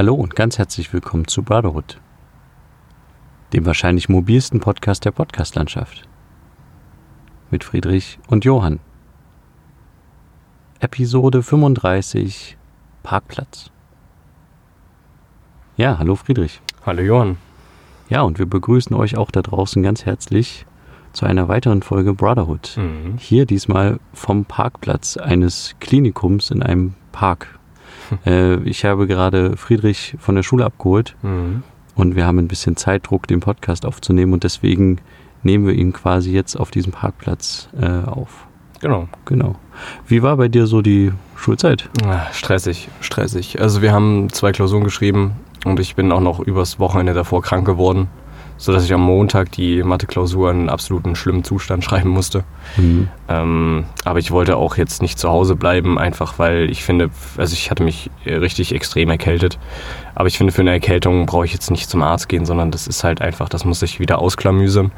Hallo und ganz herzlich willkommen zu Brotherhood, dem wahrscheinlich mobilsten Podcast der Podcastlandschaft. Mit Friedrich und Johann. Episode 35 Parkplatz. Ja, hallo Friedrich. Hallo Johann. Ja, und wir begrüßen euch auch da draußen ganz herzlich zu einer weiteren Folge Brotherhood. Mhm. Hier diesmal vom Parkplatz eines Klinikums in einem Park. Äh, ich habe gerade Friedrich von der Schule abgeholt Mhm. und wir haben ein bisschen Zeitdruck, den Podcast aufzunehmen und deswegen nehmen wir ihn quasi jetzt auf diesem Parkplatz äh, auf. Genau. Genau. Wie war bei dir so die Schulzeit? Ah, Stressig, stressig. Also wir haben zwei Klausuren geschrieben und ich bin auch noch übers Wochenende davor krank geworden, sodass ich am Montag die Mathe-Klausur in absoluten schlimmen Zustand schreiben musste. Mhm. Ähm, aber ich wollte auch jetzt nicht zu Hause bleiben, einfach weil ich finde, also ich hatte mich richtig extrem erkältet. Aber ich finde, für eine Erkältung brauche ich jetzt nicht zum Arzt gehen, sondern das ist halt einfach, das muss ich wieder ausklamüsern.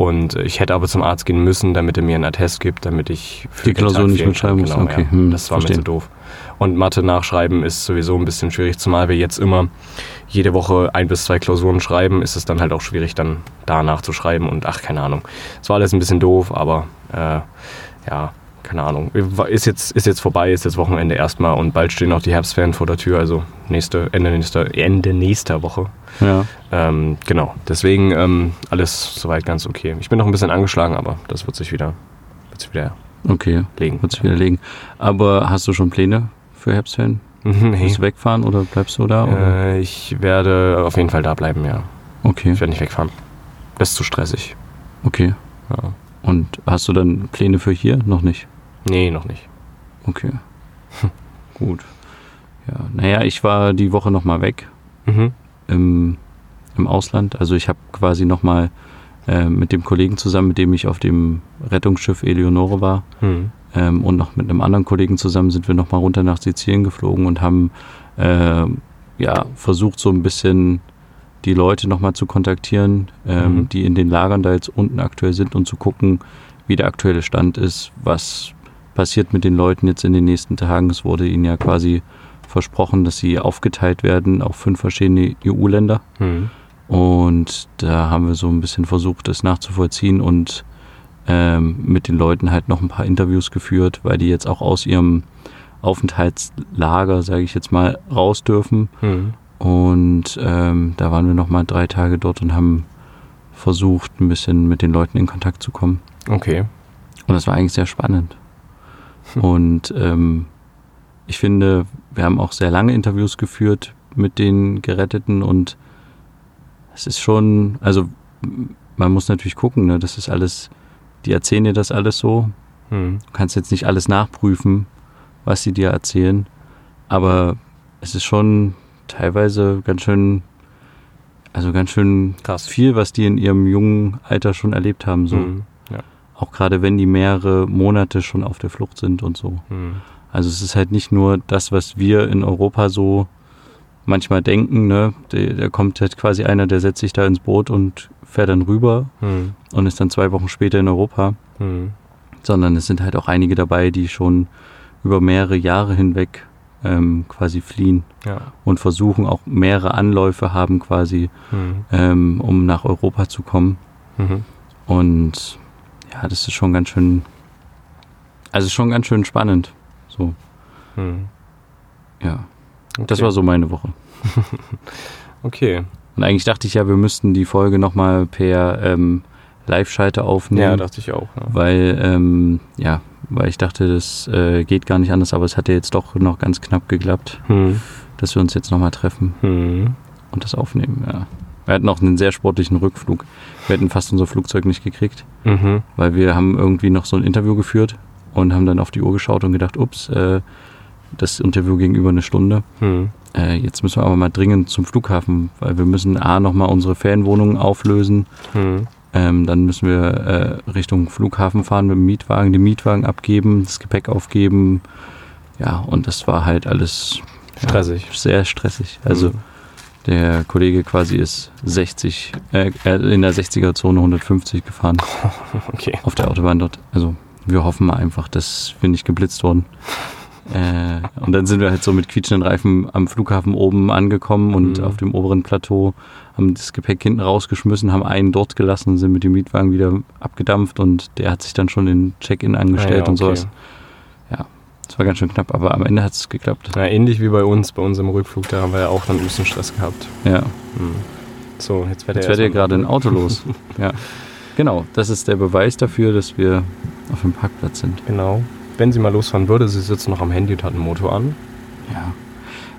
Und ich hätte aber zum Arzt gehen müssen, damit er mir einen Attest gibt, damit ich für Die Klausur nicht mitschreiben kann. musst, Genau, okay. ja. Hm, das war mir verstehe. zu doof. Und Mathe nachschreiben ist sowieso ein bisschen schwierig, zumal wir jetzt immer jede Woche ein bis zwei Klausuren schreiben, ist es dann halt auch schwierig, dann danach zu schreiben. Und ach, keine Ahnung. Es war alles ein bisschen doof, aber äh, ja, keine Ahnung. Ist jetzt, ist jetzt vorbei, ist jetzt Wochenende erstmal und bald stehen auch die Herbstferien vor der Tür, also nächste, Ende nächster, Ende nächster Woche. Ja. Ähm, genau, deswegen ähm, alles soweit ganz okay. Ich bin noch ein bisschen angeschlagen, aber das wird sich wieder, wird sich wieder Okay, legen. wird sich widerlegen. Aber hast du schon Pläne für Herbstferien? Nee. Willst du wegfahren oder bleibst du da? Oder? Äh, ich werde auf jeden Fall da bleiben, ja. Okay, Ich werde nicht wegfahren. Das ist zu stressig. okay. Ja. Und hast du dann Pläne für hier? Noch nicht. Nee, noch nicht. Okay. Gut. Ja, naja, ich war die Woche nochmal weg Mhm. im, im Ausland. Also ich habe quasi nochmal äh, mit dem Kollegen zusammen, mit dem ich auf dem Rettungsschiff Eleonore war Mhm. ähm, und noch mit einem anderen Kollegen zusammen sind wir nochmal runter nach Sizilien geflogen und haben äh, ja, versucht so ein bisschen die Leute nochmal zu kontaktieren, ähm, Mhm. die in den Lagern da jetzt unten aktuell sind und zu gucken, wie der aktuelle Stand ist, was passiert mit den Leuten jetzt in den nächsten Tagen. Es wurde ihnen ja quasi versprochen, dass sie aufgeteilt werden auf fünf verschiedene EU-Länder. Mhm. Und da haben wir so ein bisschen versucht, das nachzuvollziehen und ähm, mit den Leuten halt noch ein paar Interviews geführt, weil die jetzt auch aus ihrem Aufenthaltslager, sage ich jetzt mal, raus dürfen. Mhm. Und ähm, da waren wir noch mal drei Tage dort und haben versucht, ein bisschen mit den Leuten in Kontakt zu kommen. Okay. Und das war eigentlich sehr spannend. Und ähm, ich finde, wir haben auch sehr lange Interviews geführt mit den Geretteten und es ist schon, also man muss natürlich gucken, ne, das ist alles, die erzählen dir das alles so. Mhm. Du kannst jetzt nicht alles nachprüfen, was sie dir erzählen, aber es ist schon teilweise ganz schön, also ganz schön Krass. viel, was die in ihrem jungen Alter schon erlebt haben. So. Mhm. Ja. Auch gerade wenn die mehrere Monate schon auf der Flucht sind und so. Mhm. Also es ist halt nicht nur das, was wir in Europa so manchmal denken, ne? Da, kommt halt quasi einer, der setzt sich da ins Boot und fährt dann rüber Mhm. und ist dann zwei Wochen später in Europa. Mhm. Sondern es sind halt auch einige dabei, die schon über mehrere Jahre hinweg ähm, quasi fliehen Ja. und versuchen auch mehrere Anläufe haben quasi, Mhm. ähm, um nach Europa zu kommen. Mhm. Und ja, das ist schon ganz schön, also schon ganz schön spannend. So, Mhm. ja. Das Okay. war so meine Woche. Okay. Und eigentlich dachte ich ja, wir müssten die Folge nochmal per ähm, Live-Schalte Ja, aufnehmen. dachte ich auch. Ja. weil, ähm, ja, weil ich dachte, das äh, geht gar nicht anders, aber es hat ja jetzt doch noch ganz knapp geklappt, Mhm. dass wir uns jetzt nochmal treffen Mhm. und das aufnehmen, ja. Wir hatten auch einen sehr sportlichen Rückflug. Wir hätten fast unser Flugzeug nicht gekriegt, Mhm. weil wir haben irgendwie noch so ein Interview geführt und haben dann auf die Uhr geschaut und gedacht, ups, äh, das Interview ging über eine Stunde. Mhm. Äh, jetzt müssen wir aber mal dringend zum Flughafen, weil wir müssen A nochmal unsere Ferienwohnungen auflösen. Mhm. Ähm, dann müssen wir äh, Richtung Flughafen fahren mit dem Mietwagen, den Mietwagen abgeben, das Gepäck aufgeben. Ja, und das war halt alles Stressig. sehr stressig. Also Mhm. der Kollege quasi ist 60, äh, in der 60er-Zone 150 gefahren Okay. auf der Autobahn dort. Also wir hoffen mal einfach, dass wir nicht geblitzt wurden. Äh, Und dann sind wir halt so mit quietschenden Reifen am Flughafen oben angekommen und Mhm. auf dem oberen Plateau haben das Gepäck hinten rausgeschmissen, haben einen dort gelassen, sind mit dem Mietwagen wieder abgedampft und der hat sich dann schon in Check-in angestellt Ah ja, und okay. sowas. Das war ganz schön knapp, aber am Ende hat es geklappt. Ja, ähnlich wie bei uns, bei unserem Rückflug, da haben wir ja auch dann ein bisschen Stress gehabt. Ja. Hm. So, jetzt wird Jetzt er ihr gerade ein Auto los. ja. Genau, das ist der Beweis dafür, dass wir auf dem Parkplatz sind. Genau. Wenn sie mal losfahren würde, sie sitzt noch am Handy und hat einen Motor an. Ja.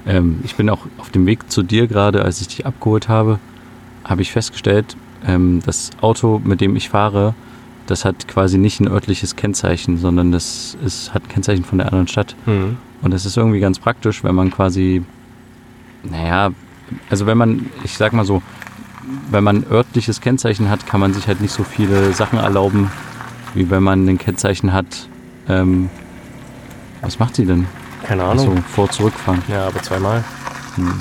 Ähm, ich bin auch auf dem Weg zu dir gerade, als ich dich abgeholt habe, habe ich festgestellt, ähm, das Auto, mit dem ich fahre, das hat quasi nicht ein örtliches Kennzeichen, sondern das ist, hat ein Kennzeichen von der anderen Stadt. Hm. Und das ist irgendwie ganz praktisch, wenn man quasi, naja, also wenn man, ich sag mal so, wenn man örtliches Kennzeichen hat, kann man sich halt nicht so viele Sachen erlauben, wie wenn man ein Kennzeichen hat. Ähm, was macht sie denn? Keine Ahnung. vor zurückfahren. Ja, aber zweimal. Hm.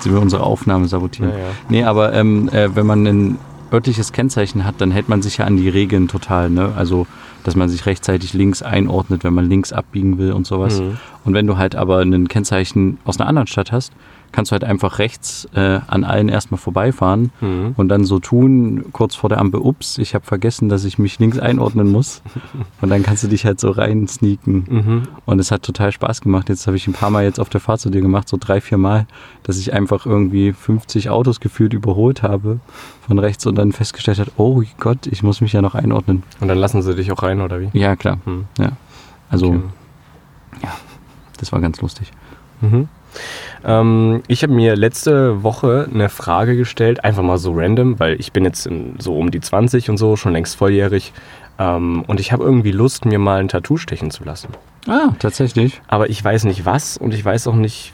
Sie will unsere Aufnahme sabotieren. Ja, ja. Nee, aber ähm, äh, wenn man ein örtliches Kennzeichen hat, dann hält man sich ja an die Regeln total. Ne? Also, dass man sich rechtzeitig links einordnet, wenn man links abbiegen will und sowas. Hm. Und wenn du halt aber ein Kennzeichen aus einer anderen Stadt hast, kannst du halt einfach rechts äh, an allen erstmal vorbeifahren Hm. und dann so tun, kurz vor der Ampel, ups, ich habe vergessen, dass ich mich links einordnen muss. Und dann kannst du dich halt so rein sneaken. Mhm. Und es hat total Spaß gemacht. Jetzt habe ich ein paar Mal jetzt auf der Fahrt zu dir gemacht, so drei, vier Mal, dass ich einfach irgendwie 50 Autos gefühlt überholt habe von rechts und dann festgestellt hat, oh Gott, ich muss mich ja noch einordnen. Und dann lassen sie dich auch rein, oder wie? Ja, klar. Hm. Also, Okay. das war ganz lustig. Mhm. Ähm, ich habe mir letzte Woche eine Frage gestellt, einfach mal so random, weil ich bin jetzt in, so um die 20 und so, schon längst volljährig. Ähm, und ich habe irgendwie Lust, mir mal ein Tattoo stechen zu lassen. Ah, tatsächlich. Aber ich weiß nicht was und ich weiß auch nicht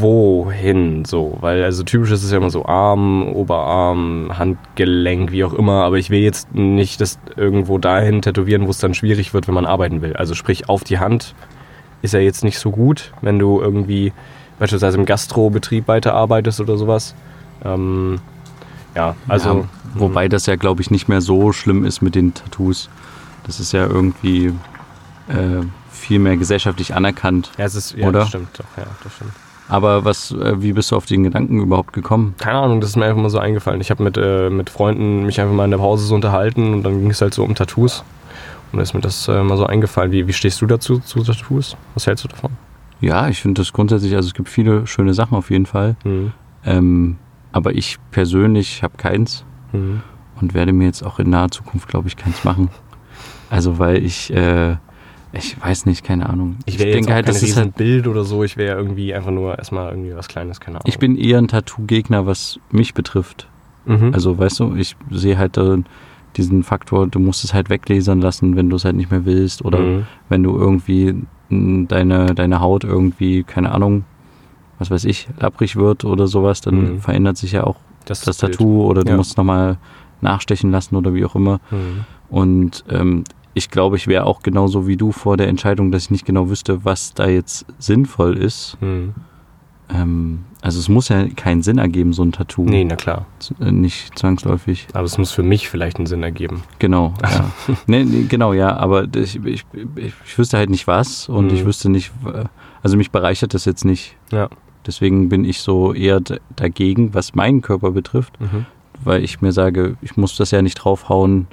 wohin so. Weil also typisch ist es ja immer so Arm, Oberarm, Handgelenk, wie auch immer. Aber ich will jetzt nicht das irgendwo dahin tätowieren, wo es dann schwierig wird, wenn man arbeiten will. Also sprich auf die Hand ist ja jetzt nicht so gut, wenn du irgendwie beispielsweise im Gastrobetrieb weiterarbeitest oder sowas. Ähm, ja, also ja, wobei das ja, glaube ich, nicht mehr so schlimm ist mit den Tattoos. Das ist ja irgendwie äh, viel mehr gesellschaftlich anerkannt. ja, es ist ja, Oder? das stimmt doch, ja, das stimmt. Aber was, äh, wie bist du auf den Gedanken überhaupt gekommen? Keine Ahnung, das ist mir einfach mal so eingefallen. Ich habe mit, äh, mit Freunden mich einfach mal in der Pause so unterhalten und dann ging es halt so um Tattoos. Und da ist mir das äh, mal so eingefallen. Wie, wie stehst du dazu, zu Tattoos? Was hältst du davon? Ja, ich finde das grundsätzlich, also es gibt viele schöne Sachen auf jeden Fall. Mhm. Ähm, aber ich persönlich habe keins Mhm. und werde mir jetzt auch in naher Zukunft, glaube ich, keins machen. Also weil ich, äh, ich weiß nicht, keine Ahnung. Ich wäre jetzt auch kein das ist halt, Bild oder so. Ich wäre irgendwie einfach nur erstmal irgendwie was Kleines, keine Ahnung. ich bin eher ein Tattoo-Gegner, was mich betrifft. Mhm. Also weißt du, ich sehe halt da diesen Faktor, du musst es halt weglasern lassen, wenn du es halt nicht mehr willst oder Mhm. wenn du irgendwie deine, deine Haut irgendwie, keine Ahnung, was weiß ich, lapprig wird oder sowas, dann Mhm. verändert sich ja auch das, das. Tattoo oder du Ja. musst nochmal nachstechen lassen oder wie auch immer. Mhm. Und ähm, ich glaube, ich wäre auch genauso wie du vor der Entscheidung, dass ich nicht genau wüsste, was da jetzt sinnvoll ist. Ähm, also es muss ja keinen Sinn ergeben, so ein Tattoo. Nee, na klar. Z- äh, Nicht zwangsläufig. Aber es muss für mich vielleicht einen Sinn ergeben. Genau, ja. nee, nee, genau, ja, aber ich, ich, ich, wüsste halt nicht was und Mhm. ich wüsste nicht, also mich bereichert das jetzt nicht. Ja. Deswegen bin ich so eher dagegen, was meinen Körper betrifft, Mhm. weil ich mir sage, ich muss das ja nicht draufhauen,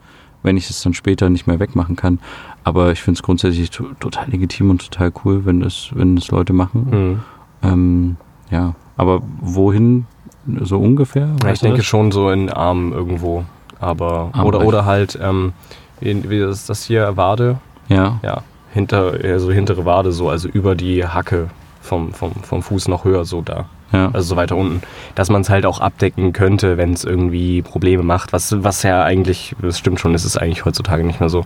wenn ich es dann später nicht mehr wegmachen kann. Aber ich finde es grundsätzlich to total legitim und total cool, wenn das, wenn das Leute machen. Mhm. Ähm, ja, aber wohin so ungefähr? Ja, ich denke das? schon so in Arm irgendwo. Aber Arm oder, oder halt, ähm, wie, wie ist das hier, Wade? Ja, Ja, hinter, also hintere Wade so, also über die Hacke vom, vom, vom Fuß noch höher so da. ja. Also so weiter unten. Dass man es halt auch abdecken könnte, wenn es irgendwie Probleme macht. Was, was ja eigentlich, das stimmt schon, es ist eigentlich heutzutage nicht mehr so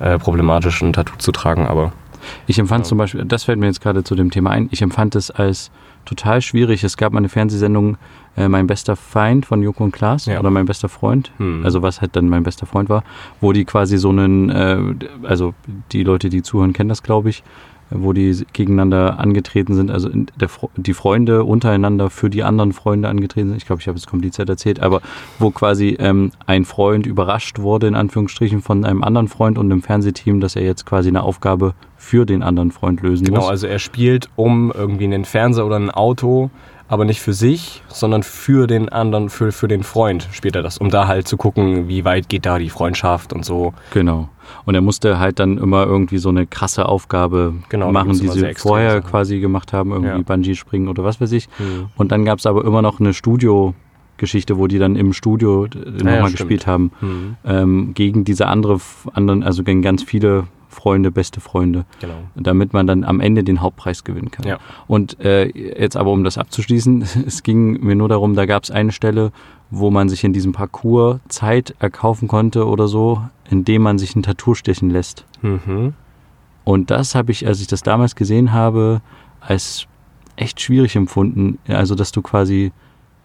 äh, problematisch, ein Tattoo zu tragen, aber Ich empfand Ja. zum Beispiel, das fällt mir jetzt gerade zu dem Thema ein, ich empfand es als total schwierig. Es gab mal eine Fernsehsendung, äh, Mein bester Feind von Joko und Klaas Ja. oder Mein bester Freund, hm. also was halt dann mein bester Freund war, wo die quasi so einen, äh, also die Leute, die zuhören, kennen das, glaube ich, wo die gegeneinander angetreten sind, also der, die Freunde untereinander für die anderen Freunde angetreten sind. Ich glaube, ich habe es kompliziert erzählt, aber wo quasi ähm, ein Freund überrascht wurde, in Anführungsstrichen, von einem anderen Freund und einem Fernsehteam, dass er jetzt quasi eine Aufgabe für den anderen Freund lösen Genau, muss. also er spielt um irgendwie einen Fernseher oder ein Auto, aber nicht für sich, sondern für den anderen, für, für den Freund spielt er das, um da halt zu gucken, wie weit geht da die Freundschaft und so. Genau. Und er musste halt dann immer irgendwie so eine krasse Aufgabe Genau, machen, die sie vorher Sachen. quasi gemacht haben, irgendwie Ja. Bungee springen oder was weiß ich. Mhm. Und dann gab es aber immer noch eine Studio-Geschichte, wo die dann im Studio äh, nochmal ja, gespielt haben. Mhm. Ähm, gegen diese andere, anderen, also gegen ganz viele Freunde, beste Freunde, Genau. damit man dann am Ende den Hauptpreis gewinnen kann. Ja. Und äh, jetzt aber, um das abzuschließen, es ging mir nur darum, da gab es eine Stelle, wo man sich in diesem Parcours Zeit erkaufen konnte oder so, indem man sich ein Tattoo stechen lässt. Mhm. Und das habe ich, als ich das damals gesehen habe, als echt schwierig empfunden. Also, dass du quasi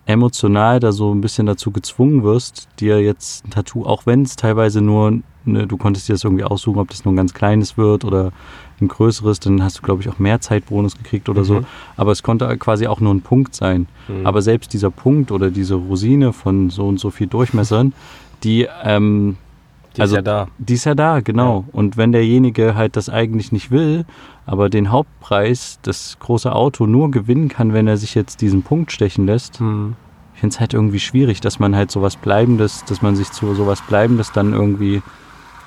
emotional da so ein bisschen dazu gezwungen wirst, dir jetzt ein Tattoo, auch wenn es teilweise nur, ne, du konntest dir das irgendwie aussuchen, ob das nur ein ganz kleines wird oder ein größeres, dann hast du, glaube ich, auch mehr Zeitbonus gekriegt oder so. Mhm. Aber es konnte quasi auch nur ein Punkt sein. Mhm. Aber selbst dieser Punkt oder diese Rosine von so und so viel Durchmessern, die ähm, Die also- ist ja da. die ist ja da, genau. Und wenn derjenige halt das eigentlich nicht will, aber den Hauptpreis, das große Auto, nur gewinnen kann, wenn er sich jetzt diesen Punkt stechen lässt, Mhm. ich finde es halt irgendwie schwierig, dass man halt sowas Bleibendes, dass man sich zu sowas Bleibendes dann irgendwie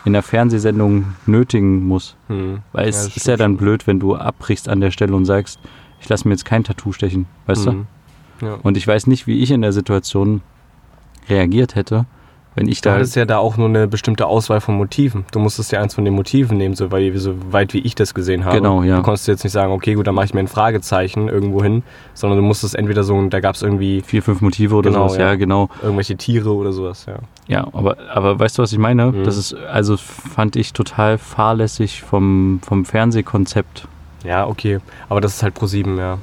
in der Fernsehsendung nötigen muss. Mhm. Weil es Ja, ist ja dann blöd, wenn du abbrichst an der Stelle und sagst, ich lasse mir jetzt kein Tattoo stechen, weißt du? Mhm. Ja. Und ich weiß nicht, wie ich in der Situation reagiert hätte, wenn ich Du da hattest ja da auch nur eine bestimmte Auswahl von Motiven. Du musstest ja eins von den Motiven nehmen, so, weil, so weit wie ich das gesehen habe. Genau, ja. Du konntest jetzt nicht sagen, okay, gut, dann mache ich mir ein Fragezeichen irgendwo hin, sondern du musstest entweder so, da gab es irgendwie vier, fünf Motive oder Genau, sowas, ja, ja. genau. irgendwelche Tiere oder sowas, ja. Ja, aber, aber weißt du, was ich meine? Mhm. Das ist, also fand ich total fahrlässig vom, vom Fernsehkonzept. Ja, okay. Aber das ist halt pro 7, ja.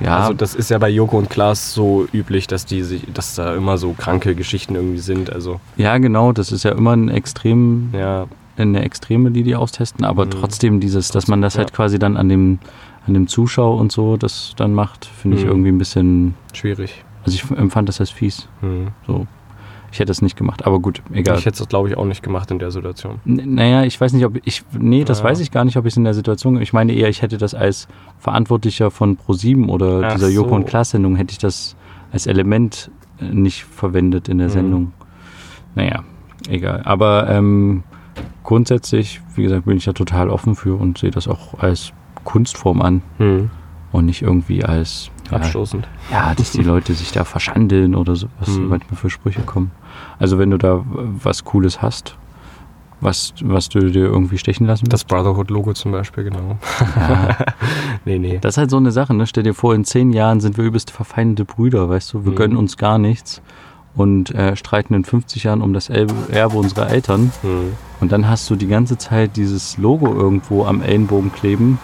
Ja, Also das ist ja bei Joko und Klaas so üblich, dass die sich, dass da immer so kranke Geschichten irgendwie sind. Also ja, genau, das ist ja immer ein Extrem, ja, eine Extreme, die die austesten, aber Mhm. trotzdem dieses, dass man das Ja. halt quasi dann an dem, an dem Zuschauer und so das dann macht, finde ich Mhm. irgendwie ein bisschen, schwierig. also ich empfand das als fies. Hm. So. Ich hätte es nicht gemacht, aber gut, egal. Ich hätte es, glaube ich, auch nicht gemacht in der Situation. N- Naja, ich weiß nicht, ob ich. Nee, das Ja. weiß ich gar nicht, ob ich es in der Situation. Ich meine eher, ich hätte das als Verantwortlicher von ProSieben oder Ach dieser Joko so. und Klaas-Sendung, hätte ich das als Element äh, nicht verwendet in der Mhm. Sendung. Naja, egal. Aber ähm, grundsätzlich, wie gesagt, bin ich da total offen für und sehe das auch als Kunstform an Hm. und nicht irgendwie als. Ja, Abstoßend. ja, dass die Leute sich da verschandeln oder so, was Mhm. manchmal für Sprüche kommen. Also wenn du da was Cooles hast, was, was du dir irgendwie stechen lassen Das Brotherhood-Logo zum Beispiel, genau. Ja, Nee, nee. das ist halt so eine Sache, ne? Stell dir vor, in zehn Jahren sind wir übelst verfeindete Brüder, weißt du? Wir Mhm. gönnen uns gar nichts und äh, streiten in 50 Jahren um das Erbe, unserer Eltern. Hm. Und dann hast du die ganze Zeit dieses Logo irgendwo am Ellenbogen kleben.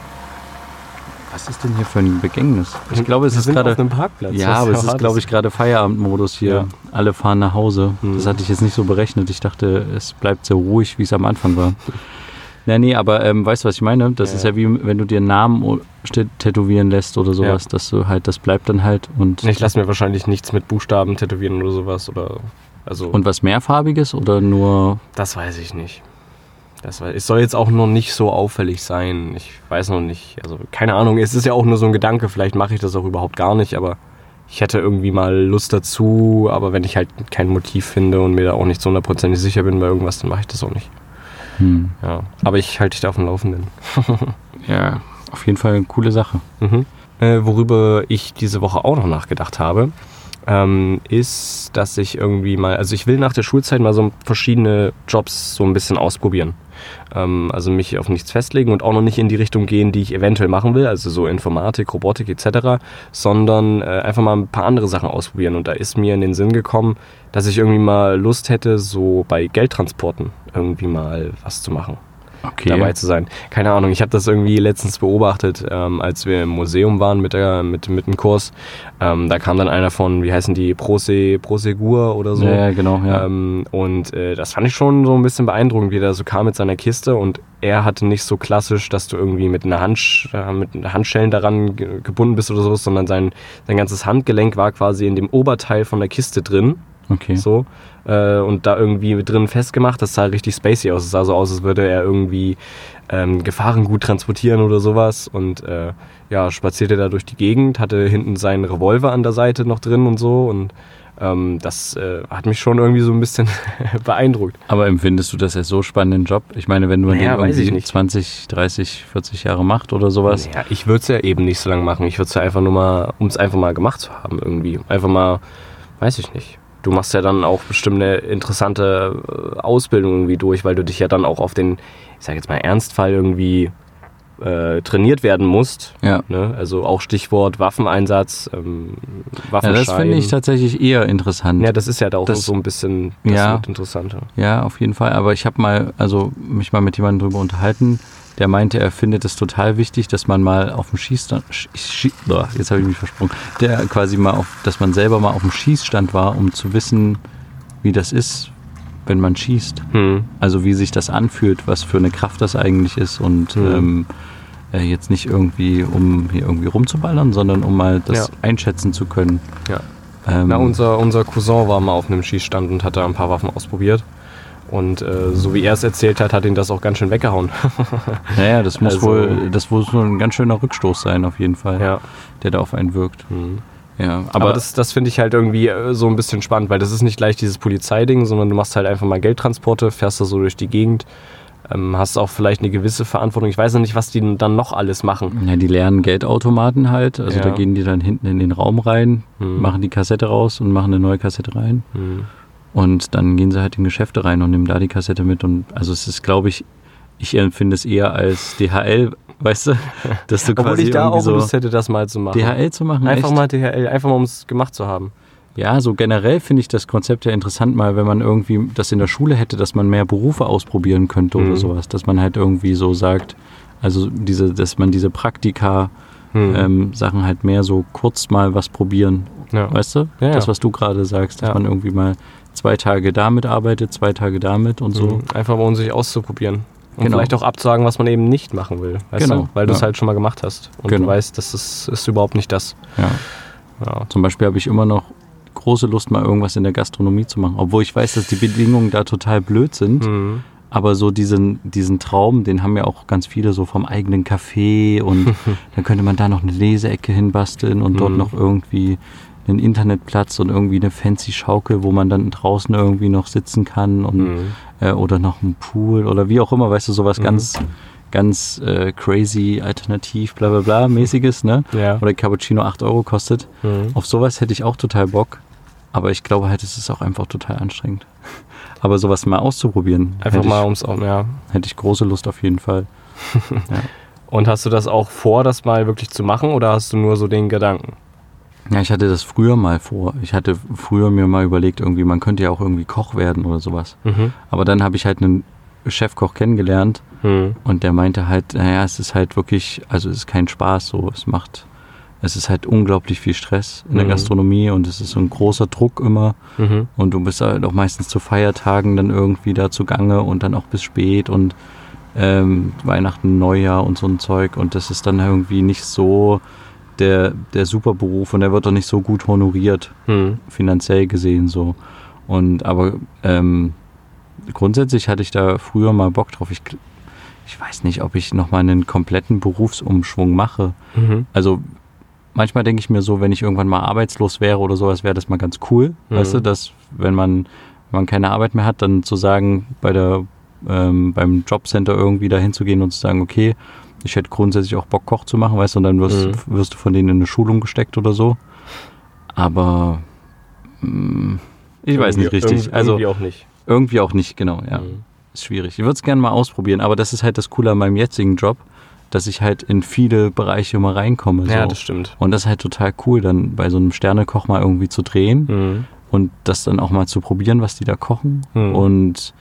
Was ist denn hier für ein Begängnis? Ich glaube, es Wir ist sind gerade. auf einem Parkplatz. Ja, aber es ist, glaube ich, gerade Feierabendmodus hier. Ja. Alle fahren nach Hause. Mhm. Das hatte ich jetzt nicht so berechnet. Ich dachte, es bleibt so ruhig, wie es am Anfang war. Na, nee, aber ähm, weißt du, was ich meine? Das Ja, ist ja wie, wenn du dir einen Namen tätowieren lässt oder sowas, dass du halt, das bleibt dann halt. Und, Ich lasse mir wahrscheinlich nichts mit Buchstaben tätowieren oder sowas. Oder, also, und was mehrfarbiges oder nur. das weiß ich nicht. Das es soll jetzt auch noch nicht so auffällig sein. Ich weiß noch nicht. Also, keine Ahnung. Es ist ja auch nur so ein Gedanke. Vielleicht mache ich das auch überhaupt gar nicht. Aber ich hätte irgendwie mal Lust dazu. Aber wenn ich halt kein Motiv finde und mir da auch nicht so hundertprozentig sicher bin bei irgendwas, dann mache ich das auch nicht. Hm, Ja. Aber ich halte dich da auf dem Laufenden. ja, auf jeden Fall eine coole Sache. Mhm. Äh, worüber ich diese Woche auch noch nachgedacht habe, ähm, ist, dass ich irgendwie mal, also ich will nach der Schulzeit mal so verschiedene Jobs so ein bisschen ausprobieren. Ähm, also mich auf nichts festlegen und auch noch nicht in die Richtung gehen, die ich eventuell machen will, also so Informatik, Robotik etc., sondern äh, einfach mal ein paar andere Sachen ausprobieren. Und da ist mir in den Sinn gekommen, dass ich irgendwie mal Lust hätte, so bei Geldtransporten irgendwie mal was zu machen Okay. dabei zu sein. Keine Ahnung, ich habe das irgendwie letztens beobachtet, ähm, als wir im Museum waren mit, der, mit, mit dem Kurs. Ähm, da kam dann einer von, wie heißen die, Prose, Prosegur oder so. Ja, genau, ja. Ähm, und äh, das fand ich schon so ein bisschen beeindruckend, wie der so kam mit seiner Kiste und er hatte nicht so klassisch, dass du irgendwie mit einer Hand, äh, mit Handschellen daran ge gebunden bist oder sowas, sondern sein, sein ganzes Handgelenk war quasi in dem Oberteil von der Kiste drin. Okay. So. Äh, und da irgendwie mit drin festgemacht. Das sah richtig spacey aus. Es sah so aus, als würde er irgendwie ähm, Gefahrengut transportieren oder sowas. Und äh, ja, spazierte da durch die Gegend, hatte hinten seinen Revolver an der Seite noch drin und so. Und ähm, das äh, hat mich schon irgendwie so ein bisschen beeindruckt. Aber empfindest du das als so spannenden Job? Ich meine, wenn man Naja, den irgendwie nicht. 20, 30, 40 Jahre macht oder sowas. Ja, ich würde es ja eben nicht so lange machen. Ich würde es ja einfach nur mal, um es einfach mal gemacht zu haben irgendwie. Einfach mal, weiß ich nicht. Du machst ja dann auch bestimmt eine interessante äh, Ausbildung irgendwie durch, weil du dich ja dann auch auf den, ich sag jetzt mal, Ernstfall irgendwie äh, trainiert werden musst. Ja. Ne? Also auch Stichwort Waffeneinsatz, ähm, Ja, Waffenschein. das finde ich tatsächlich eher interessant. Ja, das ist ja da auch Das- so ein bisschen das Ja. wird interessanter. Ja, auf jeden Fall. Aber ich habe mal, also mich mal mit jemandem drüber unterhalten, der meinte, er findet es total wichtig, dass man mal auf dem Schießstand, Sch- Schie- Boah, jetzt habe ich mich versprungen, der quasi mal auf, dass man selber mal auf dem Schießstand war, um zu wissen, wie das ist, wenn man schießt. Hm. Also wie sich das anfühlt, was für eine Kraft das eigentlich ist und Mhm. ähm, äh, jetzt nicht irgendwie, um hier irgendwie rumzuballern, sondern um mal das Ja. einschätzen zu können. Ja. Ähm, Na, unser, unser Cousin war mal auf einem Schießstand und hat da ein paar Waffen ausprobiert. Und äh, so wie er es erzählt hat, hat ihn das auch ganz schön weggehauen. naja, das muss Also- wohl, das muss wohl ein ganz schöner Rückstoß sein, auf jeden Fall, ja. der da auf einen wirkt. Mhm. Ja, Aber, aber, das, das finde ich halt irgendwie äh, so ein bisschen spannend, weil das ist nicht gleich dieses Polizeiding, sondern du machst halt einfach mal Geldtransporte, fährst da so durch die Gegend, ähm, hast auch vielleicht eine gewisse Verantwortung. Ich weiß noch nicht, was die dann noch alles machen. ja, die lernen Geldautomaten halt. Also Ja. da gehen die dann hinten in den Raum rein, Mhm. machen die Kassette raus und machen eine neue Kassette rein. Mhm. Und dann gehen sie halt in Geschäfte rein und nehmen da die Kassette mit. Und also es ist, glaube ich, ich empfinde es eher als DHL, weißt du, dass du Obwohl quasi ich da auch so Lust hätte, das mal zu machen. DHL zu machen. Einfach echt? mal DHL, einfach mal um es gemacht zu haben. Ja, so generell finde ich das Konzept ja interessant, mal wenn man irgendwie das in der Schule hätte, dass man mehr Berufe ausprobieren könnte Mhm. oder sowas. Dass man halt irgendwie so sagt, also diese, dass man diese Praktika Hm. ähm, Sachen halt mehr so kurz mal was probieren. ja. Weißt du? Ja, das, was du gerade sagst, dass Ja. man irgendwie mal zwei Tage damit arbeitet, zwei Tage damit und so. Mhm. Einfach mal, um sich auszuprobieren. Und Genau. vielleicht auch abzusagen, was man eben nicht machen will. Weißt Genau, du? Weil du es halt schon mal gemacht hast. Und Genau. du weißt, das ist, ist überhaupt nicht das. Ja. Zum Beispiel habe ich immer noch große Lust, mal irgendwas in der Gastronomie zu machen. Obwohl ich weiß, dass die Bedingungen da total blöd sind. Mhm. Aber so diesen, diesen Traum, den haben ja auch ganz viele so vom eigenen Café und dann könnte man da noch eine Leseecke hinbasteln und dort Mhm. noch irgendwie einen Internetplatz und irgendwie eine fancy Schaukel, wo man dann draußen irgendwie noch sitzen kann und Mhm. äh, oder noch ein Pool oder wie auch immer, weißt du, sowas Mhm. ganz, ganz äh, crazy, alternativ, bla bla bla mäßiges, ne? Ja. Oder Cappuccino 8 Euro kostet. Mhm. Auf sowas hätte ich auch total Bock. Aber ich glaube halt, es ist auch einfach total anstrengend. Aber sowas mal auszuprobieren, Einfach mal ich, ums auch, ja. hätte ich große Lust auf jeden Fall. Und hast du das auch vor, das mal wirklich zu machen oder hast du nur so den Gedanken? Ja, ich hatte das früher mal vor. Ich hatte früher mir mal überlegt, irgendwie, man könnte ja auch irgendwie Koch werden oder sowas. Mhm. Aber dann habe ich halt einen Chefkoch kennengelernt Mhm. und der meinte halt, naja, es ist halt wirklich, also es ist kein Spaß so. Es macht, es ist halt unglaublich viel Stress in der Mhm. Gastronomie und es ist so ein großer Druck immer. Mhm. Und du bist halt auch meistens zu Feiertagen dann irgendwie da zugange und dann auch bis spät und ähm, Weihnachten, Neujahr und so ein Zeug. Und das ist dann irgendwie nicht so der, der Superberuf und der wird doch nicht so gut honoriert, Mhm. finanziell gesehen so. Und aber ähm, grundsätzlich hatte ich da früher mal Bock drauf. Ich, ich weiß nicht, ob ich nochmal einen kompletten Berufsumschwung mache. Mhm. Also manchmal denke ich mir so, wenn ich irgendwann mal arbeitslos wäre oder sowas, wäre das mal ganz cool. Mhm. Weißt du, dass wenn man, wenn man keine Arbeit mehr hat, dann zu sagen, bei der, ähm, beim Jobcenter irgendwie da hinzugehen und zu sagen, okay, ich hätte grundsätzlich auch Bock, Koch zu machen, weißt du, und dann wirst, Mhm. wirst du von denen in eine Schulung gesteckt oder so. Aber mh, ich weiß nicht richtig. Irgendwie, Also irgendwie auch nicht. irgendwie auch nicht, genau, ja. Mhm. Ist schwierig. Ich würde es gerne mal ausprobieren, aber das ist halt das Coole an meinem jetzigen Job, dass ich halt in viele Bereiche immer reinkomme. Ja, so. das stimmt. Und das ist halt total cool, dann bei so einem Sternekoch mal irgendwie zu drehen Mhm. und das dann auch mal zu probieren, was die da kochen. Mhm. Und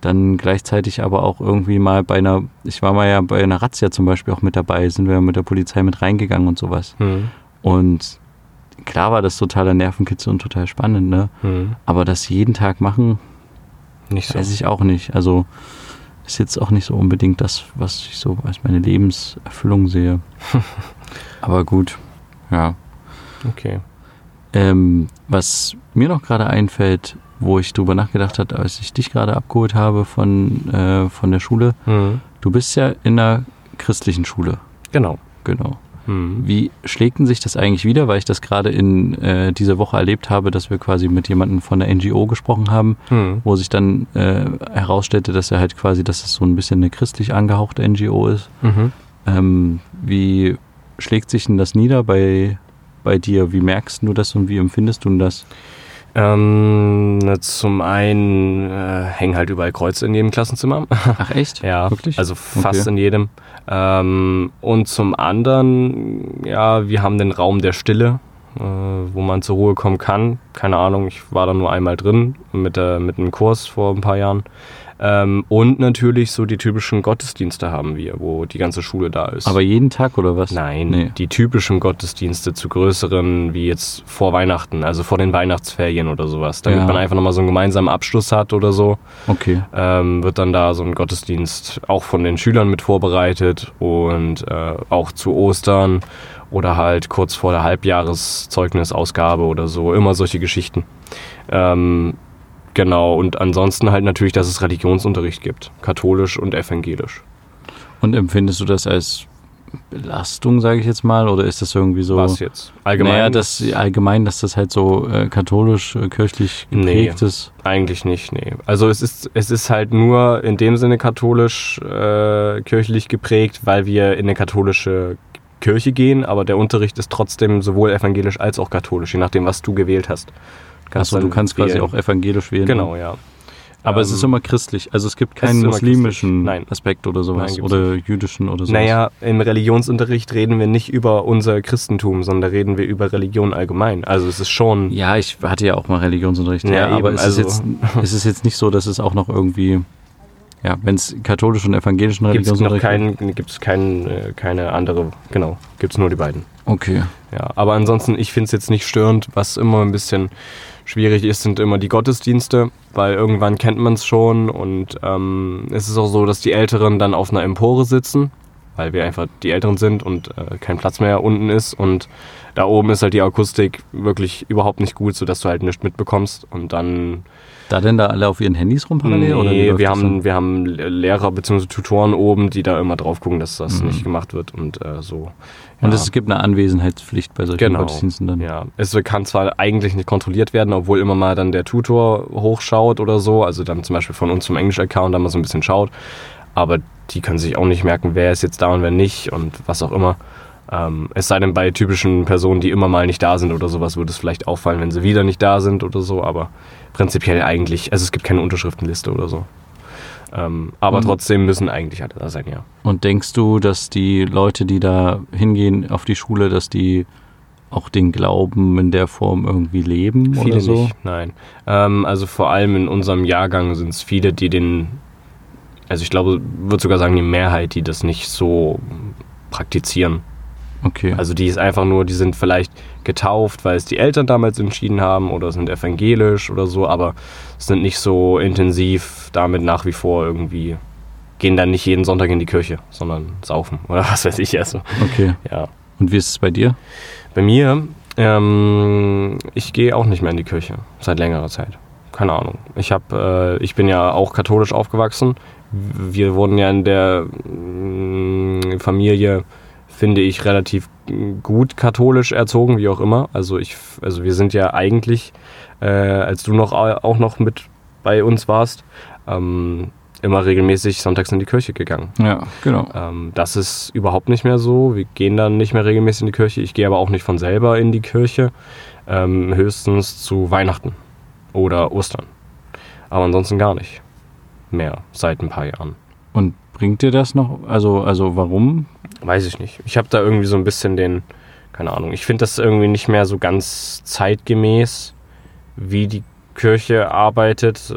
dann gleichzeitig aber auch irgendwie mal bei einer, ich war mal ja bei einer Razzia zum Beispiel auch mit dabei, sind wir ja mit der Polizei mit reingegangen und sowas. Mhm. Und klar war das totaler Nervenkitzel und total spannend, ne? Mhm. Aber das jeden Tag machen, Nicht so. weiß ich auch nicht. Also ist jetzt auch nicht so unbedingt das, was ich so als meine Lebenserfüllung sehe. Aber gut, ja. Okay. Ähm, was mir noch gerade einfällt, wo ich drüber nachgedacht habe, als ich dich gerade abgeholt habe von, äh, von der Schule, Mhm. du bist ja in einer christlichen Schule. Genau. Genau. Mhm. Wie schlägt denn sich das eigentlich wieder? Weil ich das gerade in äh, dieser Woche erlebt habe, dass wir quasi mit jemandem von der NGO gesprochen haben, Mhm. wo sich dann äh, herausstellte, dass er halt quasi, dass es so ein bisschen eine christlich angehauchte NGO ist. Mhm. Ähm, wie schlägt sich denn das nieder bei, bei dir? Wie merkst du das und wie empfindest du das? Ähm, zum einen äh, hängen halt überall Kreuze in jedem Klassenzimmer. Ach echt? Ja, Wirklich? also fast Okay. in jedem. Ähm, und zum anderen, ja, wir haben den Raum der Stille, äh, wo man zur Ruhe kommen kann. Keine Ahnung, ich war da nur einmal drin mit, der, mit einem Kurs vor ein paar Jahren. Ähm, und natürlich so die typischen Gottesdienste haben wir, wo die ganze Schule da ist. Aber jeden Tag oder was? Nein, Nee. die typischen Gottesdienste zu größeren, wie jetzt vor Weihnachten, also vor den Weihnachtsferien oder sowas, damit Ja. man einfach nochmal so einen gemeinsamen Abschluss hat oder so Okay. ähm, wird dann da so ein Gottesdienst auch von den Schülern mit vorbereitet und äh, auch zu Ostern oder halt kurz vor der Halbjahreszeugnisausgabe oder so, immer solche Geschichten. Ähm, genau, und ansonsten halt natürlich, dass es Religionsunterricht gibt, katholisch und evangelisch. Und empfindest du das als Belastung, sage ich jetzt mal, oder ist das irgendwie so? Was jetzt? Allgemein? Naja, das allgemein, dass das halt so äh, katholisch, äh, kirchlich Nee. geprägt ist. Eigentlich nicht, nee. Also es ist, es ist halt nur in dem Sinne katholisch, äh, kirchlich geprägt, weil wir in eine katholische Kirche gehen, aber der Unterricht ist trotzdem sowohl evangelisch als auch katholisch, je nachdem, was du gewählt hast. Achso, du kannst quasi wählen. auch evangelisch wählen. Genau, ja. Aber es Ähm, ist immer christlich. Also es gibt es keinen immer muslimischen. Aspekt oder sowas. Nein, oder jüdischen oder sowas. Naja, im Religionsunterricht reden wir nicht über unser Christentum, sondern reden wir über Religion allgemein. Also es ist schon. Ja, ich hatte ja auch mal Religionsunterricht. Ja, Ja, aber eben, es, also- ist jetzt, es ist jetzt nicht so, dass es auch noch irgendwie, ja, wenn es katholischen und evangelischen Gibt es noch Religionsunterricht keinen, gibt's kein, äh, keine andere, genau, gibt es nur die beiden. Okay. Ja, aber ansonsten, ich finde es jetzt nicht störend. Was immer ein bisschen schwierig ist, sind immer die Gottesdienste, weil irgendwann kennt man es schon und ähm, es ist auch so, dass die Älteren dann auf einer Empore sitzen, weil wir einfach die Älteren sind und äh, kein Platz mehr unten ist und da oben ist halt die Akustik wirklich überhaupt nicht gut, sodass du halt nichts mitbekommst und dann Da denn da alle auf ihren Handys rum parallel? Nee, wir haben, wir haben Lehrer bzw. Tutoren oben, die da immer drauf gucken, dass das Mhm. nicht gemacht wird und äh, so. dann? Und Ja. es gibt eine Anwesenheitspflicht bei solchen Genau. Gottesdiensten dann. Ja, es kann zwar eigentlich nicht kontrolliert werden, obwohl immer mal dann der Tutor hochschaut oder so, also dann zum Beispiel von uns zum Englisch-Account dann mal so ein bisschen schaut, aber die können sich auch nicht merken, wer ist jetzt da und wer nicht und was auch immer. Ähm, es sei denn, bei typischen Personen, die immer mal nicht da sind oder sowas, würde es vielleicht auffallen, wenn sie wieder nicht da sind oder so, aber prinzipiell eigentlich, also es gibt keine Unterschriftenliste oder so. Ähm, aber Und- trotzdem müssen eigentlich alle da sein, ja. Und denkst du, dass die Leute, die da hingehen auf die Schule, dass die auch den Glauben in der Form irgendwie leben Viele oder so? nicht, nein. Ähm, also vor allem in unserem Jahrgang sind es viele, die den, also ich glaube, würde sogar sagen, die Mehrheit, die das nicht so praktizieren. Okay. Also die ist einfach nur, die sind vielleicht getauft, weil es die Eltern damals entschieden haben oder sind evangelisch oder so, aber sind nicht so intensiv damit nach wie vor irgendwie, gehen dann nicht jeden Sonntag in die Kirche, sondern saufen oder was weiß ich. Also, okay. ja. Und wie ist es bei dir? Bei mir, ähm, ich gehe auch nicht mehr in die Kirche seit längerer Zeit. Keine Ahnung. Ich habe, äh, ich bin ja auch katholisch aufgewachsen. Wir wurden ja in der mm, Familie, finde ich, relativ gut katholisch erzogen, wie auch immer. Also ich, also wir sind ja eigentlich, äh, als du noch au- auch noch mit bei uns warst, ähm, immer regelmäßig sonntags in die Kirche gegangen. Ja, genau. Ähm, das ist überhaupt nicht mehr so. Wir gehen dann nicht mehr regelmäßig in die Kirche. Ich gehe aber auch nicht von selber in die Kirche. Ähm, höchstens zu Weihnachten oder Ostern. Aber ansonsten gar nicht mehr seit ein paar Jahren. Und bringt dir das noch? Also, also warum? Weiß ich nicht. Ich habe da irgendwie so ein bisschen den, keine Ahnung, ich finde das irgendwie nicht mehr so ganz zeitgemäß, wie die Kirche arbeitet.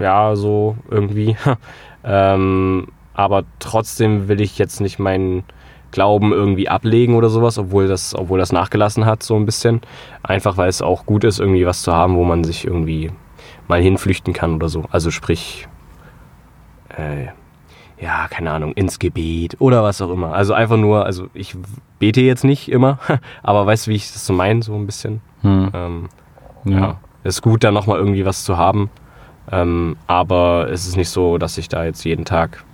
Ja, so irgendwie. ähm, aber trotzdem will ich jetzt nicht meinen Glauben irgendwie ablegen oder sowas, obwohl das, obwohl das nachgelassen hat, so ein bisschen. Einfach weil es auch gut ist, irgendwie was zu haben, wo man sich irgendwie mal hinflüchten kann oder so. Also sprich, äh, ja, keine Ahnung, ins Gebet oder was auch immer. Also einfach nur, also ich bete jetzt nicht immer, aber weißt du, wie ich das so meine, so ein bisschen. Hm. Ähm, Ja. ja. Ist gut, da nochmal irgendwie was zu haben. Ähm, aber es ist nicht so, dass ich da jetzt jeden Tag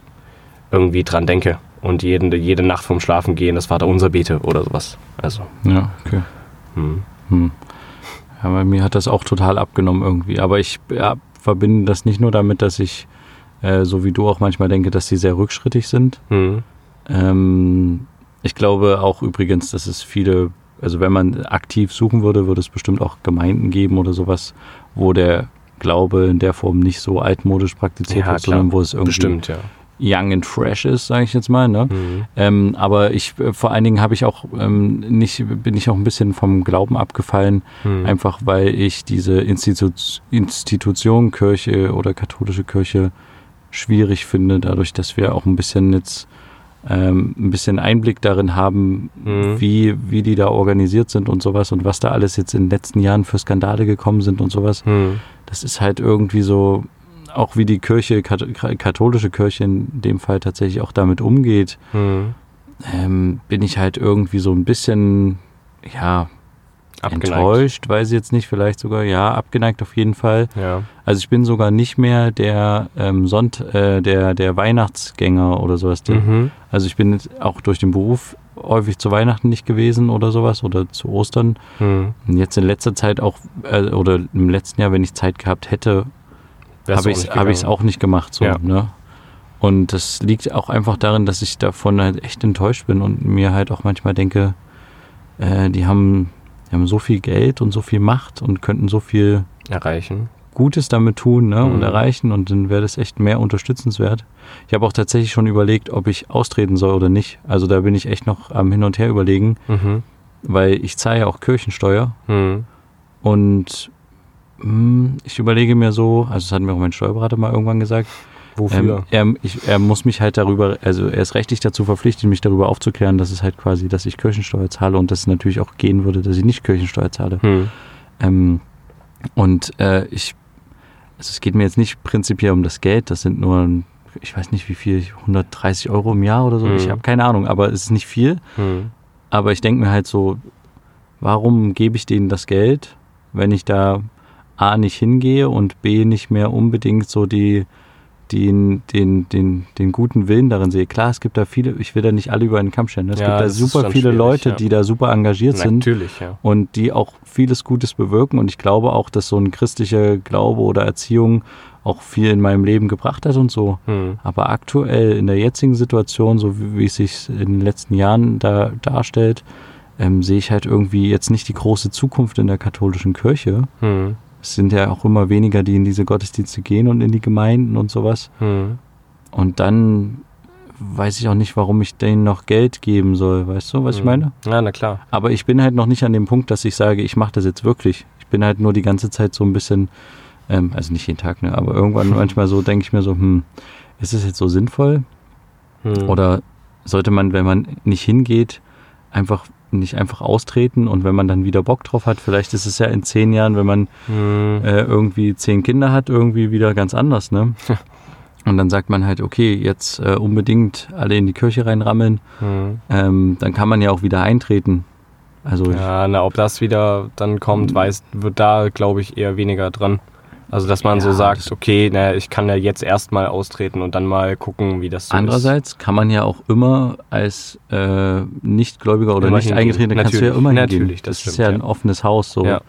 irgendwie dran denke und jeden, jede Nacht vorm Schlafen gehen das Vaterunser bete oder sowas. Also, Ja, okay. hm. Hm. Ja, bei mir hat das auch total abgenommen irgendwie. Aber ich ja, verbinde das nicht nur damit, dass ich, äh, so wie du auch manchmal denke, dass sie sehr rückschrittig sind. Hm. Ähm, ich glaube auch übrigens, dass es viele, also wenn man aktiv suchen würde, würde es bestimmt auch Gemeinden geben oder sowas, wo der Glaube in der Form nicht so altmodisch praktiziert Ja, wird, klar. sondern wo es irgendwie Bestimmt, ja. Young and fresh ist, sage ich jetzt mal. Ne? Hm. Ähm, aber ich, äh, vor allen Dingen habe ich auch ähm, nicht, bin ich auch ein bisschen vom Glauben abgefallen, Hm. einfach weil ich diese Institu Institution Kirche oder katholische Kirche schwierig finde, dadurch, dass wir auch ein bisschen jetzt ähm, ein bisschen Einblick darin haben, Mhm. wie, wie die da organisiert sind und sowas und was da alles jetzt in den letzten Jahren für Skandale gekommen sind und sowas. Hm. Das ist halt irgendwie so, auch wie die Kirche, kat- katholische Kirche in dem Fall tatsächlich auch damit umgeht, Hm. ähm, bin ich halt irgendwie so ein bisschen, ja, Abgeneigt. enttäuscht, weiß ich jetzt nicht, vielleicht sogar, ja, abgeneigt auf jeden Fall. Ja. Also ich bin sogar nicht mehr der ähm, Sonnt, äh, der, der Weihnachtsgänger oder sowas. Mhm. Also ich bin jetzt auch durch den Beruf häufig zu Weihnachten nicht gewesen oder sowas oder zu Ostern. Hm. Und jetzt in letzter Zeit auch, äh, oder im letzten Jahr, wenn ich Zeit gehabt hätte, habe ich es hab ich's auch nicht gemacht. So, Ja. ne? Und das liegt auch einfach darin, dass ich davon halt echt enttäuscht bin und mir halt auch manchmal denke, äh, die, haben, die haben so viel Geld und so viel Macht und könnten so viel erreichen. Gutes damit tun ne, und Mhm. erreichen und dann wäre das echt mehr unterstützenswert. Ich habe auch tatsächlich schon überlegt, ob ich austreten soll oder nicht. Also da bin ich echt noch am Hin und Her überlegen, Mhm. weil ich zahle ja auch Kirchensteuer Hm. und ich überlege mir so, also das hat mir auch mein Steuerberater mal irgendwann gesagt, Wofür? ähm, er, ich, er muss mich halt darüber, also er ist rechtlich dazu verpflichtet, mich darüber aufzuklären, dass es halt quasi, dass ich Kirchensteuer zahle und dass es natürlich auch gehen würde, dass ich nicht Kirchensteuer zahle. hm. Ähm, und äh, ich, also es geht mir jetzt nicht prinzipiell um das Geld, das sind nur, ich weiß nicht wie viel, 130 Euro im Jahr oder so, Mhm. ich habe keine Ahnung, aber es ist nicht viel. Hm. Aber ich denke mir halt so, warum gebe ich denen das Geld, wenn ich da A nicht hingehe und B nicht mehr unbedingt so die, den, den, den, den guten Willen darin sehe. Klar, es gibt da viele, ich will da nicht alle über einen Kamm stellen. ne? Es Ja, gibt da super viele Leute, ja. die da super engagiert sind Natürlich, ja. und die auch vieles Gutes bewirken. Und ich glaube auch, dass so ein christlicher Glaube oder Erziehung auch viel in meinem Leben gebracht hat und so. Hm. Aber aktuell in der jetzigen Situation, so wie, wie es sich in den letzten Jahren da darstellt, ähm, sehe ich halt irgendwie jetzt nicht die große Zukunft in der katholischen Kirche. Hm. Es sind ja auch immer weniger, die in diese Gottesdienste gehen und in die Gemeinden und sowas. Hm. Und dann weiß ich auch nicht, warum ich denen noch Geld geben soll. Weißt du, was ich Hm. meine? Ja, na klar. Aber ich bin halt noch nicht an dem Punkt, dass ich sage, ich mache das jetzt wirklich. Ich bin halt nur die ganze Zeit so ein bisschen, ähm, also nicht jeden Tag, ne, aber irgendwann manchmal so denke ich mir so, hm, ist es jetzt so sinnvoll? Hm. Oder sollte man, wenn man nicht hingeht, einfach nicht einfach austreten und wenn man dann wieder Bock drauf hat, vielleicht ist es ja in zehn Jahren, wenn man Hm. äh, irgendwie zehn Kinder hat, irgendwie wieder ganz anders, ne? Und dann sagt man halt, okay, jetzt äh, unbedingt alle in die Kirche reinrammeln, Hm. ähm, dann kann man ja auch wieder eintreten. Also Ja, na, ob das wieder dann kommt, weiß, wird da, glaube ich, eher weniger dran. Also, dass man so Ja, sagt, das- okay, na, ich kann ja jetzt erstmal austreten und dann mal gucken, wie das so ist. Andererseits kann man ja auch immer als äh, Nichtgläubiger oder Immer nicht eingetretener kannst du ja Natürlich. immer Natürlich, hingehen. das Das, ist stimmt, ja ja. ein offenes Haus. So. Ja.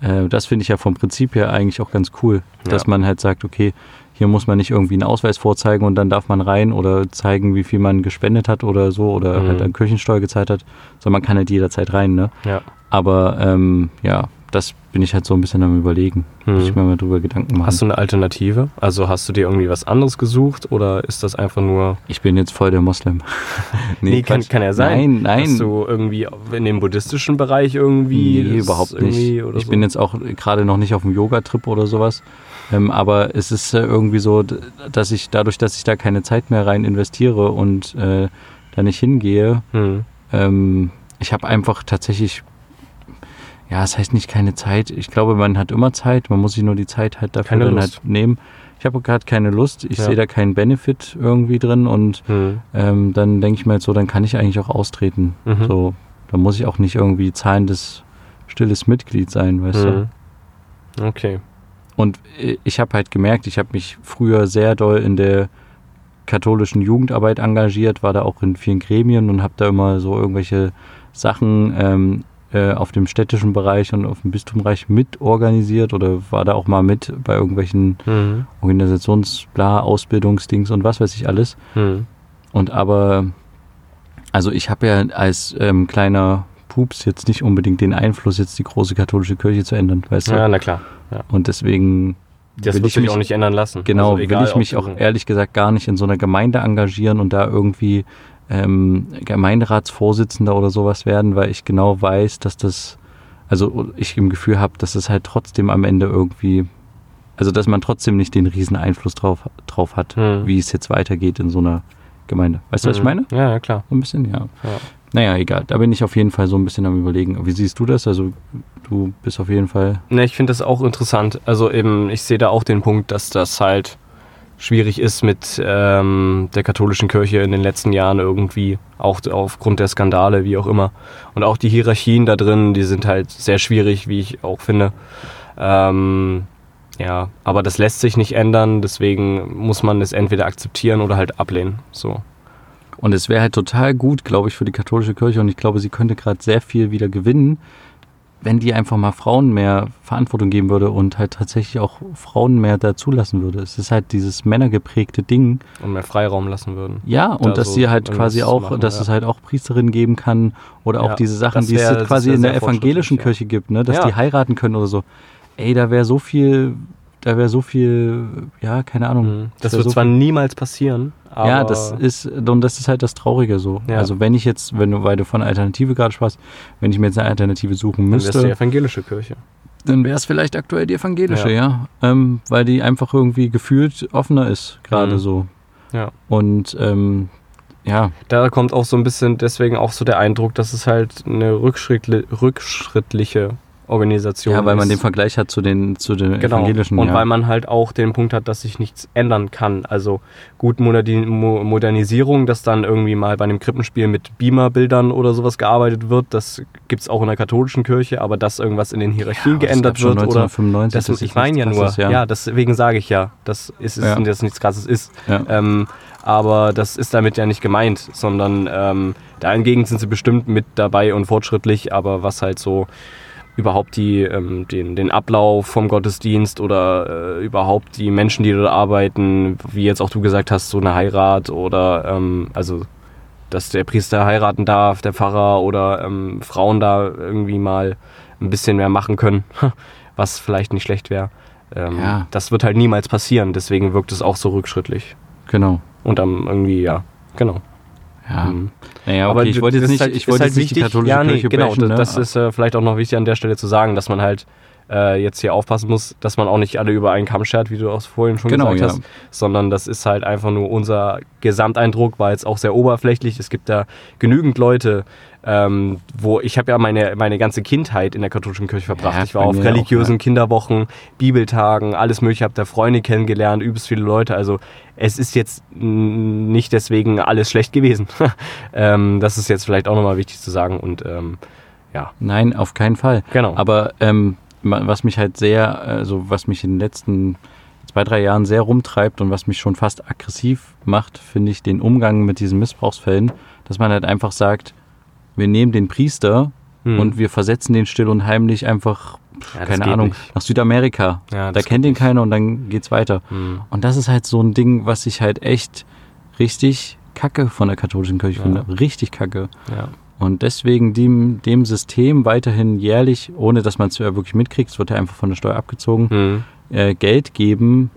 Äh, das finde ich ja vom Prinzip her eigentlich auch ganz cool, dass Ja. man halt sagt, okay, hier muss man nicht irgendwie einen Ausweis vorzeigen und dann darf man rein oder zeigen, wie viel man gespendet hat oder so oder Mhm. halt an Kirchensteuer gezahlt hat, sondern man kann halt jederzeit rein. Ne? Ja. Aber ähm, ja, das bin ich halt so ein bisschen am überlegen. Muss ich Hm. mir mal drüber Gedanken machen. Hast du eine Alternative? Also hast du dir irgendwie was anderes gesucht oder ist das einfach nur. ich bin jetzt voll der Moslem. Nee, kann, Quatsch. kann ja sein. Nein, nein. Dass du irgendwie in dem buddhistischen Bereich irgendwie. Nee, überhaupt irgendwie nicht. Ich so? bin jetzt auch gerade noch nicht auf dem Yoga-Trip oder sowas. Ähm, aber es ist äh, irgendwie so, dass ich dadurch, dass ich da keine Zeit mehr rein investiere und äh, da nicht hingehe, Hm. ähm, ich habe einfach tatsächlich, ja, es heißt nicht keine Zeit. Ich glaube, man hat immer Zeit. Man muss sich nur die Zeit halt dafür Keine dann Lust. halt nehmen. ich habe gerade keine Lust, ich Ja. sehe da keinen Benefit irgendwie drin und Hm. ähm, dann denke ich mir jetzt so, dann kann ich eigentlich auch austreten. Mhm. So, da muss ich auch nicht irgendwie zahlendes, stilles Mitglied sein, weißt du. Hm. Okay. Und äh, ich habe halt gemerkt, ich habe mich früher sehr doll in der katholischen Jugendarbeit engagiert, war da auch in vielen Gremien und habe da immer so irgendwelche Sachen ähm, äh, auf dem städtischen Bereich und auf dem Bistumbereich mit organisiert oder war da auch mal mit bei irgendwelchen Hm. Organisationsbla, Ausbildungsdings und was weiß ich alles. Hm. Und aber, also ich habe ja als ähm, kleiner Pups jetzt nicht unbedingt den Einfluss, jetzt die große katholische Kirche zu ändern, weißt du? Ja, na klar. Und deswegen Das will ich mich auch nicht ändern lassen. Genau, Also egal, will ich mich auch ehrlich gesagt gar nicht in so einer Gemeinde engagieren und da irgendwie ähm, Gemeinderatsvorsitzender oder sowas werden, weil ich genau weiß, dass das, also ich im Gefühl habe, dass es halt trotzdem am Ende irgendwie, also dass man trotzdem nicht den riesen Einfluss drauf, drauf hat, Hm. wie es jetzt weitergeht in so einer Gemeinde. Weißt du, was ich Hm. meine? Ja, ja, klar. So ein bisschen, ja. Ja. Naja, egal. Da bin ich auf jeden Fall so ein bisschen am überlegen. Wie siehst du das? Also du bist auf jeden Fall. Ne, ich finde das auch interessant. Also eben, ich sehe da auch den Punkt, dass das halt schwierig ist mit ähm, der katholischen Kirche in den letzten Jahren irgendwie, auch aufgrund der Skandale, wie auch immer. Und auch die Hierarchien da drin, die sind halt sehr schwierig, wie ich auch finde. Ähm, ja, aber das lässt sich nicht ändern, deswegen muss man es entweder akzeptieren oder halt ablehnen. So. Und es wäre halt total gut, glaube ich, für die katholische Kirche und ich glaube, sie könnte gerade sehr viel wieder gewinnen, wenn die einfach mal Frauen mehr Verantwortung geben würde und halt tatsächlich auch Frauen mehr da zulassen würde. Es ist halt dieses männergeprägte Ding. Und mehr Freiraum lassen würden. Ja, und Da dass so sie halt quasi auch, machen, dass ja. es halt auch Priesterinnen geben kann oder auch Ja, diese Sachen, das die es wär- quasi wär in der evangelischen Kirche gibt, ne? dass die heiraten können oder so. Ey, da wäre so viel, da wäre so viel, ja, keine Ahnung. Mhm. Das wär wird so zwar niemals passieren, aber ja, das ist, und das ist halt das Traurige so. Ja. Also wenn ich jetzt, wenn du, weil du von Alternative gerade sprachst, wenn ich mir jetzt eine Alternative suchen dann wär's die müsste, evangelische Kirche. dann wäre es vielleicht aktuell die evangelische, Ja. ja. Ähm, weil die einfach irgendwie gefühlt offener ist, gerade Mhm. so. Ja. Und ähm, ja, Da kommt auch so ein bisschen deswegen auch so der Eindruck, dass es halt eine rückschrittli rückschrittliche Organisation ja, weil man ist. den Vergleich hat zu den, zu den Genau. evangelischen. Und ja. weil man halt auch den Punkt hat, dass sich nichts ändern kann. Also gut Moderni Mo Modernisierung, dass dann irgendwie mal bei einem Krippenspiel mit Beamer-Bildern oder sowas gearbeitet wird, das gibt es auch in der katholischen Kirche, aber dass irgendwas in den Hierarchien das geändert wird oder 1995, das, ist ich meine ja nur, Krasses, ja. deswegen sage ich ja, das ist, ist Ja. das nichts krasses ist. Ja. Ähm, aber das ist damit ja nicht gemeint, sondern ähm, dahingegen sind sie bestimmt mit dabei und fortschrittlich, aber was halt so überhaupt die, ähm, den, den Ablauf vom Gottesdienst oder äh, überhaupt die Menschen, die dort arbeiten, wie jetzt auch du gesagt hast, so eine Heirat oder ähm, also dass der Priester heiraten darf, der Pfarrer oder ähm, Frauen da irgendwie mal ein bisschen mehr machen können, was vielleicht nicht schlecht wäre. Ähm, Ja. Das wird halt niemals passieren, deswegen wirkt es auch so rückschrittlich. Genau. Und dann irgendwie, ja, genau. Ja. Mhm. Naja, okay, Aber ich wollte jetzt nicht, halt- ich wollte halt nicht die wichtig- katholische ja, nee, Kirche genau, bashen, ne? das ist äh, vielleicht auch noch wichtig an der Stelle zu sagen, dass man halt äh, jetzt hier aufpassen muss, dass man auch nicht alle über einen Kamm schert, wie du auch vorhin schon Genau, gesagt ja. hast, sondern das ist halt einfach nur unser Gesamteindruck, war jetzt auch sehr oberflächlich. Es gibt da genügend Leute, ähm, wo ich habe ja meine, meine ganze Kindheit in der katholischen Kirche verbracht. Ja, ich war auf mir auch, religiösen ja. Kinderwochen, Bibeltagen, alles mögliche, habe da Freunde kennengelernt, übelst viele Leute. Also es ist jetzt nicht deswegen alles schlecht gewesen. ähm, das ist jetzt vielleicht auch nochmal wichtig zu sagen und ähm, ja, Nein, auf keinen Fall. genau. Aber ähm, was mich halt sehr, also was mich in den letzten zwei, drei Jahren sehr rumtreibt und was mich schon fast aggressiv macht, finde ich den Umgang mit diesen Missbrauchsfällen, dass man halt einfach sagt, wir nehmen den Priester Hm. und wir versetzen den still und heimlich einfach, Ja, keine Ahnung, nicht. nach Südamerika. Ja, da kennt ihn nicht. keiner und dann geht's weiter. Hm. Und das ist halt so ein Ding, was ich halt echt richtig kacke von der katholischen Kirche Ja. finde. Richtig kacke. Ja. Und deswegen dem, dem System weiterhin jährlich, ohne dass man es ja wirklich mitkriegt, es wird ja einfach von der Steuer abgezogen, Hm. äh, Geld geben,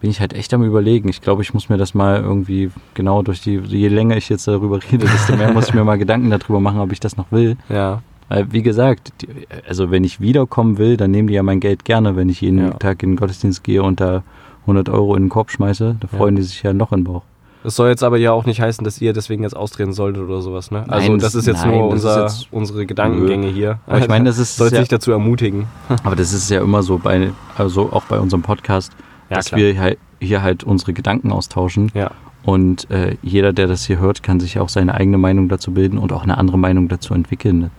bin ich halt echt am überlegen. Ich glaube, ich muss mir das mal irgendwie genau durch die, je länger ich jetzt darüber rede, desto mehr muss ich mir mal Gedanken darüber machen, ob ich das noch will. ja. Weil, wie gesagt, die, also wenn ich wiederkommen will, dann nehmen die ja mein Geld gerne, wenn ich jeden Ja. Tag in den Gottesdienst gehe und da 100 Euro in den Korb schmeiße. Da Ja. freuen die sich ja ein Loch in den Bauch. Das soll jetzt aber ja auch nicht heißen, dass ihr deswegen jetzt austreten solltet oder sowas, ne? Also Nein, das ist jetzt nein, nur unser, jetzt- unsere Gedankengänge hier. Aber ich meine, das ist Sollte ja- sich dazu ermutigen. Aber das ist ja immer so bei, also auch bei unserem Podcast, Ja, dass klar. wir halt hier halt unsere Gedanken austauschen. Ja. Und äh, jeder, der das hier hört, kann sich auch seine eigene Meinung dazu bilden und auch eine andere Meinung dazu entwickeln.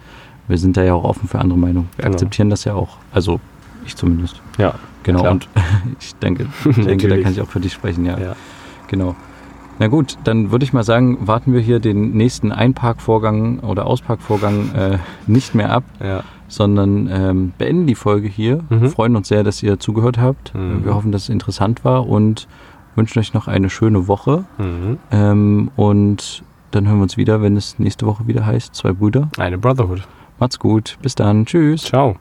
Wir sind da ja auch offen für andere Meinungen. Wir Genau. akzeptieren das ja auch. Also ich zumindest. Ja. Genau. klar. und ich denke, ich denke da kann ich auch für dich sprechen, ja. Ja. Genau. Na gut, dann würde ich mal sagen, warten wir hier den nächsten Einparkvorgang oder Ausparkvorgang äh, nicht mehr ab, Ja. sondern ähm, beenden die Folge hier. Mhm. Freuen uns sehr, dass ihr zugehört habt. Mhm. Wir hoffen, dass es interessant war und wünschen euch noch eine schöne Woche. Mhm. Ähm, und dann hören wir uns wieder, wenn es nächste Woche wieder heißt, zwei Brüder. Eine Brotherhood. Macht's gut. Bis dann. Tschüss. Ciao.